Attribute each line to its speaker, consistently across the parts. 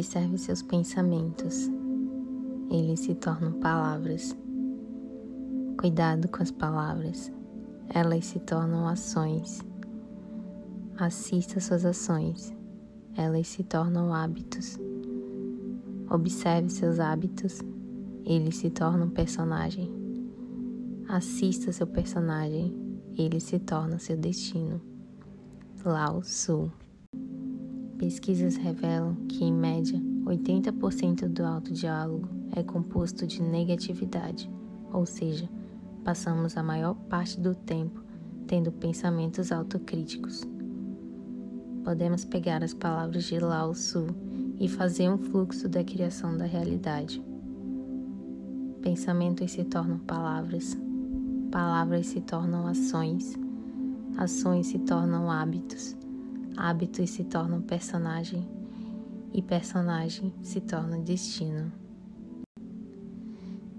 Speaker 1: Observe seus pensamentos. Eles se tornam palavras. Cuidado com as palavras. Elas se tornam ações. Assista suas ações. Elas se tornam hábitos. Observe seus hábitos. Eles se tornam personagem. Assista seu personagem. Ele se torna seu destino. Lao Tzu Pesquisas revelam que, em média, 80% do autodiálogo é composto de negatividade, ou seja, passamos a maior parte do tempo tendo pensamentos autocríticos. Podemos pegar as palavras de Lao Tzu e fazer um fluxo da criação da realidade. Pensamentos se tornam palavras, palavras se tornam ações, ações se tornam hábitos hábitos se tornam personagem e personagem se torna destino.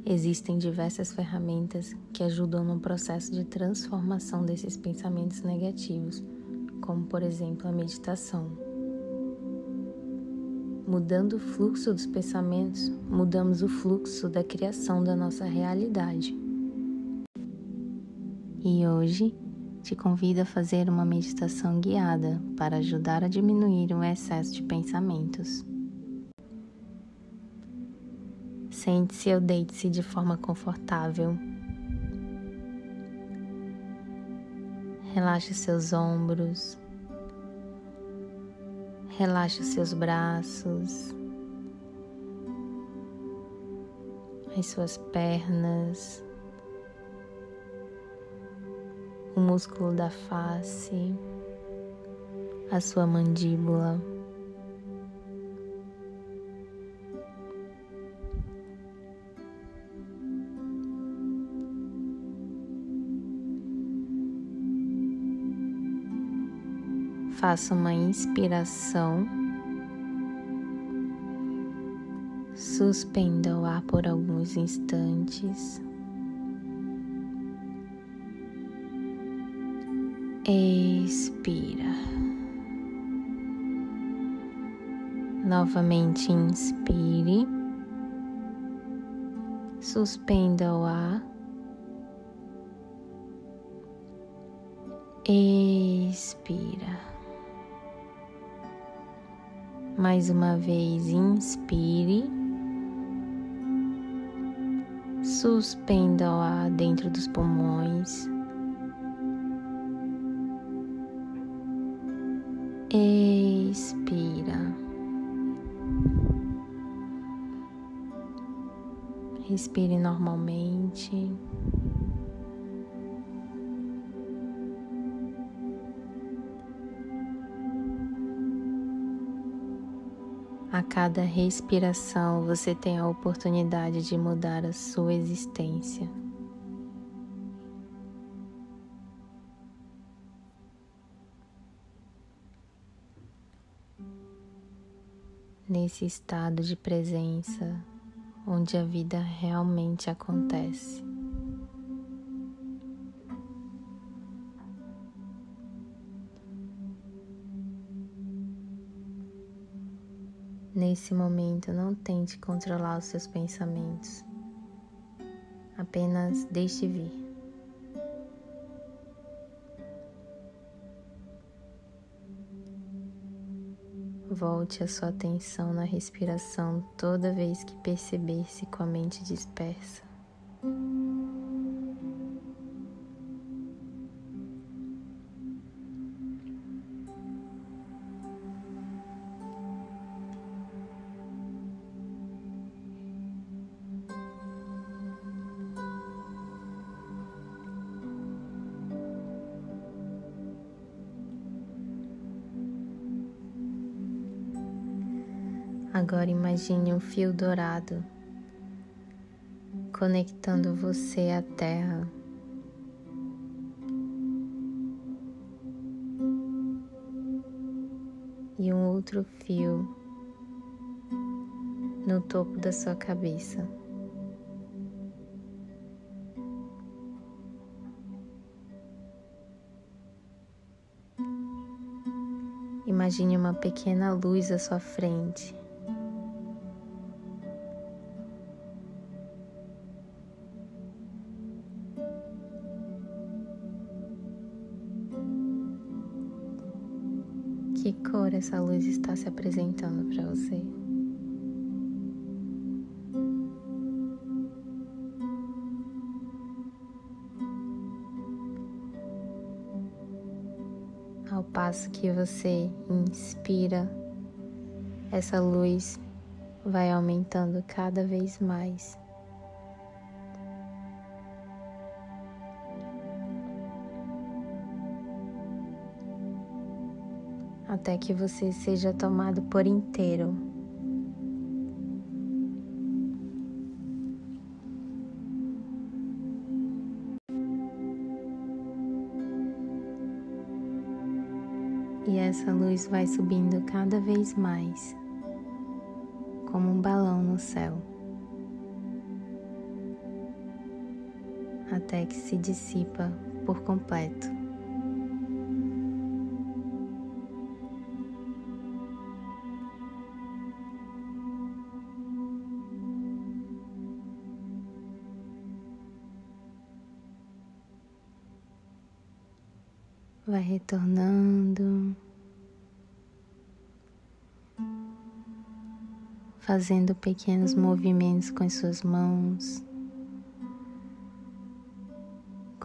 Speaker 1: Existem diversas ferramentas que ajudam no processo de transformação desses pensamentos negativos, como por exemplo a meditação. Mudando o fluxo dos pensamentos, mudamos o fluxo da criação da nossa realidade. E hoje te convido a fazer uma meditação guiada para ajudar a diminuir o excesso de pensamentos. Sente-se ou deite-se de forma confortável. Relaxe seus ombros. Relaxe seus braços. As suas pernas o músculo da face, a sua mandíbula. Faça uma inspiração. Suspenda o ar por alguns instantes. Expira. Novamente inspire, suspenda o ar, expira. Mais uma vez, inspire, suspenda o ar dentro dos pulmões. Expira. Respire normalmente. A cada respiração você tem a oportunidade de mudar a sua existência. Nesse estado de presença onde a vida realmente acontece. Nesse momento, não tente controlar os seus pensamentos, apenas deixe vir. Volte a sua atenção na respiração toda vez que perceber-se com a mente dispersa. Agora imagine um fio dourado conectando você à Terra. E um outro fio no topo da sua cabeça. Imagine uma pequena luz à sua frente Que cor essa luz está se apresentando para você? Ao passo que você inspira, essa luz vai aumentando cada vez mais. Até que você seja tomado por inteiro. E essa luz vai subindo cada vez mais como um balão no céu, até que se dissipa por completo. Vai retornando. fazendo pequenos movimentos com as suas mãos,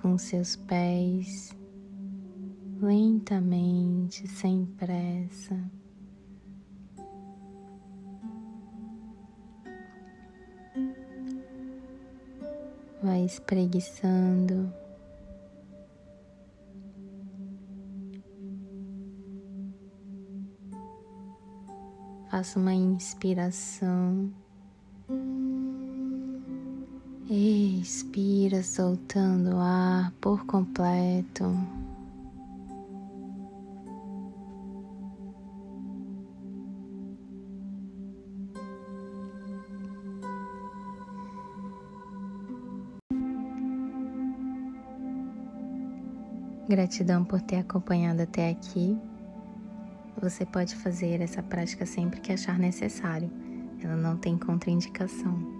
Speaker 1: com seus pés, lentamente, sem pressa. Vai espreguiçando. Faça uma inspiração. Expira, soltando o ar por completo. Gratidão por ter acompanhado até aqui. Você pode fazer essa prática sempre que achar necessário, ela não tem contraindicação.